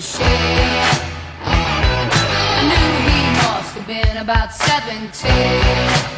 I knew he must have been about 17.